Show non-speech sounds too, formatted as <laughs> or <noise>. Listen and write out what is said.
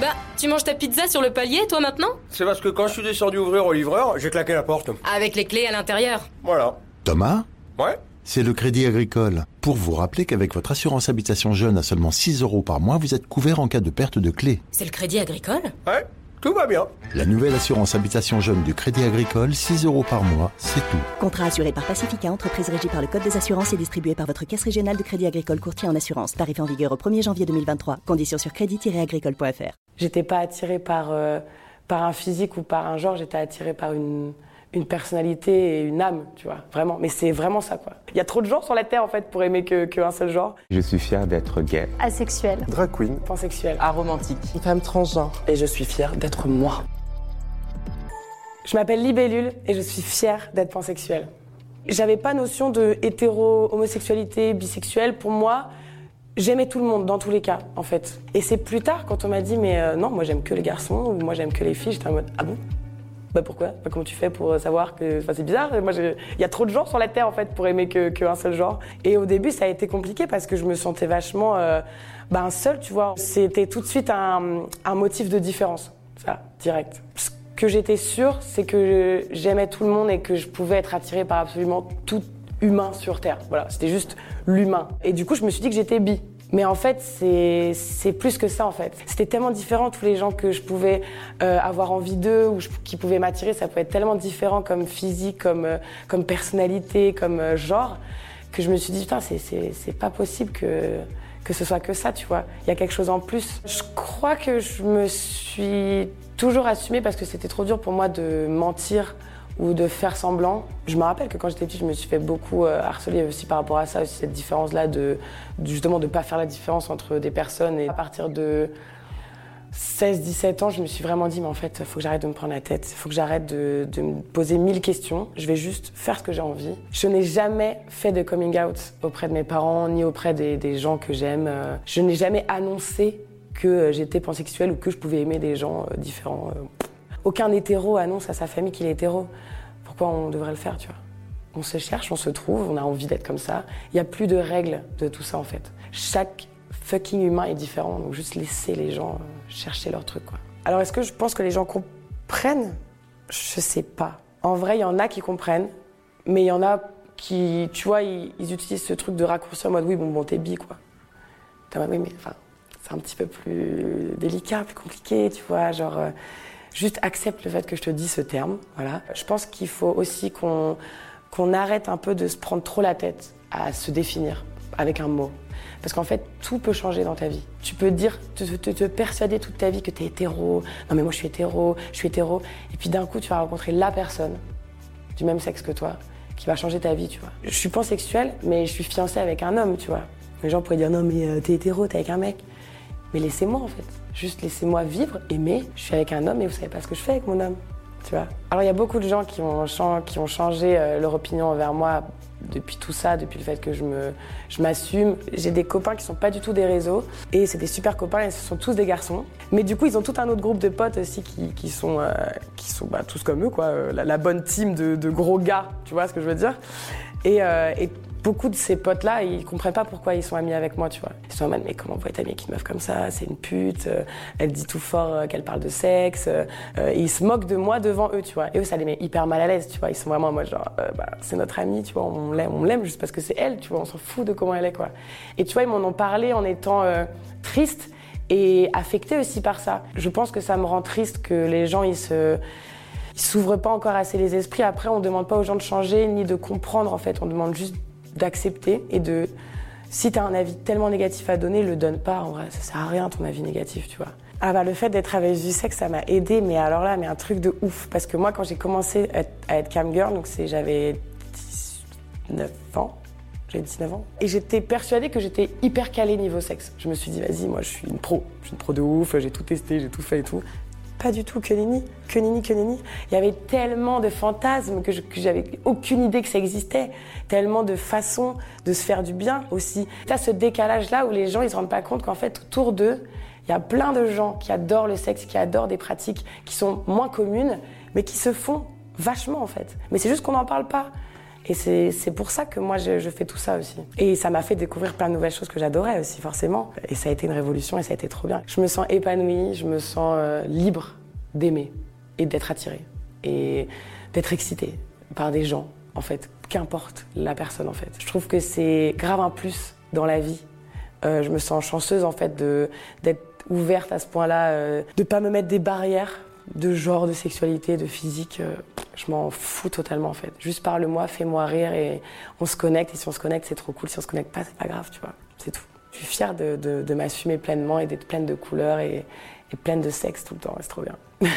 Bah, tu manges ta pizza sur le palier, toi maintenant C'est parce que quand je suis descendu ouvrir au livreur, j'ai claqué la porte. Avec les clés à l'intérieur. Voilà. Thomas Ouais C'est le Crédit Agricole. Pour vous rappeler qu'avec votre assurance habitation jeune à seulement 6 euros par mois, vous êtes couvert en cas de perte de clé. C'est le crédit agricole Ouais, tout va bien. La nouvelle assurance habitation jeune du Crédit Agricole, 6 euros par mois, c'est tout. Contrat assuré par Pacifica, entreprise régie par le Code des assurances et distribué par votre caisse régionale de crédit agricole courtier en assurance. Tarif en vigueur au 1er janvier 2023. Conditions sur crédit-agricole.fr. J'étais pas attirée par, euh, par un physique ou par un genre, j'étais attirée par une, une personnalité et une âme, tu vois, vraiment. Mais c'est vraiment ça, quoi. Il y a trop de genres sur la Terre, en fait, pour aimer qu'un que un seul genre. Je suis fier d'être gay. Asexuel. Drag queen. Pansexuel. Aromantique. Une femme transgenre. Et je suis fière d'être moi. Je m'appelle Libellule et je suis fière d'être pansexuelle. J'avais pas notion de hétéro, homosexualité, bisexuelle. Pour moi, j'aimais tout le monde dans tous les cas, en fait. Et c'est plus tard quand on m'a dit, mais euh, non, moi j'aime que les garçons ou moi j'aime que les filles, j'étais en mode, ah bon? Bah pourquoi? Bah, Comment tu fais pour savoir que. Enfin, c'est bizarre. Moi, il y a trop de gens sur la Terre, en fait, pour aimer qu'un seul genre. Et au début, ça a été compliqué parce que je me sentais vachement. Euh, bah, seule, tu vois. C'était tout de suite un motif de différence. Ça, direct. Ce que j'étais sûre, c'est que j'aimais tout le monde et que je pouvais être attirée par absolument tout humain sur Terre. Voilà, c'était juste l'humain. Et du coup, je me suis dit que j'étais bi. Mais en fait, c'est plus que ça, en fait. C'était tellement différent, tous les gens que je pouvais euh, avoir envie d'eux ou qui pouvaient m'attirer, ça pouvait être tellement différent comme physique, comme, euh, comme personnalité, comme euh, genre, que je me suis dit, putain, c'est pas possible que, que ce soit que ça, tu vois. Il y a quelque chose en plus. Je crois que je me suis toujours assumée parce que c'était trop dur pour moi de mentir ou de faire semblant. Je me rappelle que quand j'étais petite, je me suis fait beaucoup euh, harceler aussi par rapport à ça, cette différence-là de, de justement de pas faire la différence entre des personnes. Et à partir de 16-17 ans, je me suis vraiment dit, mais en fait, il faut que j'arrête de me prendre la tête, il faut que j'arrête de, me poser mille questions, je vais juste faire ce que j'ai envie. Je n'ai jamais fait de coming out auprès de mes parents, ni auprès des, des gens que j'aime. Euh, Je n'ai jamais annoncé que euh, j'étais pansexuelle ou que je pouvais aimer des gens différents. Aucun hétéro annonce à sa famille qu'il est hétéro. Pourquoi on devrait le faire, tu vois? On se cherche, on se trouve, on a envie d'être comme ça. Il n'y a plus de règles de tout ça, en fait. Chaque fucking humain est différent, donc juste laisser les gens euh, chercher leur truc, quoi. Alors, est-ce que je pense que les gens comprennent? Je sais pas. En vrai, il y en a qui comprennent, mais il y en a qui, tu vois, ils, utilisent ce truc de raccourci en mode oui, bon, bon, t'es bi, quoi. Oui, mais enfin, c'est un petit peu plus délicat, plus compliqué, tu vois, genre. euh, juste accepte le fait que je te dis ce terme, voilà. Je pense qu'il faut aussi qu'on arrête un peu de se prendre trop la tête à se définir avec un mot. Parce qu'en fait, tout peut changer dans ta vie. Tu peux dire, te, te- te persuader toute ta vie que tu es hétéro. Non, mais moi, je suis hétéro, je suis hétéro. Et puis d'un coup, tu vas rencontrer la personne du même sexe que toi qui va changer ta vie, tu vois. Je suis pansexuelle, mais je suis fiancée avec un homme, tu vois. Les gens pourraient dire, non, mais euh, t'es hétéro, t'es avec un mec. Mais laissez-moi, en fait. Juste laissez-moi vivre, aimer. Je suis avec un homme et vous savez pas ce que je fais avec mon homme. Tu vois Alors, il y a beaucoup de gens qui ont, changé euh, leur opinion envers moi depuis tout ça, depuis le fait que je me, je m'assume. J'ai des copains qui sont pas du tout des réseaux et c'est des super copains et ce sont tous des garçons. Mais du coup, ils ont tout un autre groupe de potes aussi qui, sont, euh, qui sont bah, tous comme eux, quoi. euh, La, bonne team de, gros gars, tu vois ce que je veux dire euh, et beaucoup de ces potes-là, ils comprennent pas pourquoi ils sont amis avec moi, tu vois. Ils sont en mode, mais comment peut être ami avec une meuf comme ça? C'est une pute, euh, elle dit tout fort euh, qu'elle parle de sexe. euh, ils se moquent de moi devant eux, tu vois. Et eux, ça les met hyper mal à l'aise, tu vois. Ils sont vraiment en mode, genre, bah, c'est notre amie, tu vois, on l'aime, juste parce que c'est elle, tu vois, on s'en fout de comment elle est, quoi. Et tu vois, ils m'en ont parlé en étant triste et affectée aussi par ça. Je pense que ça me rend triste que les gens, ils se s'ouvrent pas encore assez les esprits. Après, on demande pas aux gens de changer ni de comprendre, en fait. On demande juste d'accepter et de. Si tu as un avis tellement négatif à donner, le donne pas. En vrai, ça sert à rien ton avis négatif, tu vois. Ah bah le fait d'être avec du sexe, ça m'a aidé, mais alors là, mais un truc de ouf. Parce que moi, quand j'ai commencé à être, cam girl, donc c'est j'avais 19 ans, j'avais 19 ans, et j'étais persuadée que j'étais hyper calée niveau sexe. Je me suis dit, vas-y, moi je suis une pro, je suis une pro de ouf, j'ai tout testé, j'ai tout fait et tout. Pas du tout, que nenni, que nenni, que nenni. Il y avait tellement de fantasmes que j'avais aucune idée que ça existait, tellement de façons de se faire du bien aussi. T'as ce décalage-là où les gens ils se rendent pas compte qu'en fait autour d'eux, il y a plein de gens qui adorent le sexe, qui adorent des pratiques qui sont moins communes, mais qui se font vachement en fait. Mais c'est juste qu'on n'en parle pas. Et c'est pour ça que moi je, fais tout ça aussi. Et ça m'a fait découvrir plein de nouvelles choses que j'adorais aussi forcément. Et ça a été une révolution et ça a été trop bien. Je me sens épanouie, je me sens euh, libre d'aimer et d'être attirée et d'être excitée par des gens en fait, qu'importe la personne en fait. Je trouve que c'est grave un plus dans la vie. Euh, je me sens chanceuse en fait d'être ouverte à ce point-là, euh, de pas me mettre des barrières de genre, de sexualité, de physique. Je m'en fous totalement en fait. Juste parle-moi, fais-moi rire et on se connecte. Et si on se connecte, c'est trop cool. Si on se connecte pas, c'est pas grave, tu vois. C'est tout. Je suis fière de, de, m'assumer pleinement et d'être pleine de couleurs et pleine de sexe tout le temps. C'est trop bien. <laughs>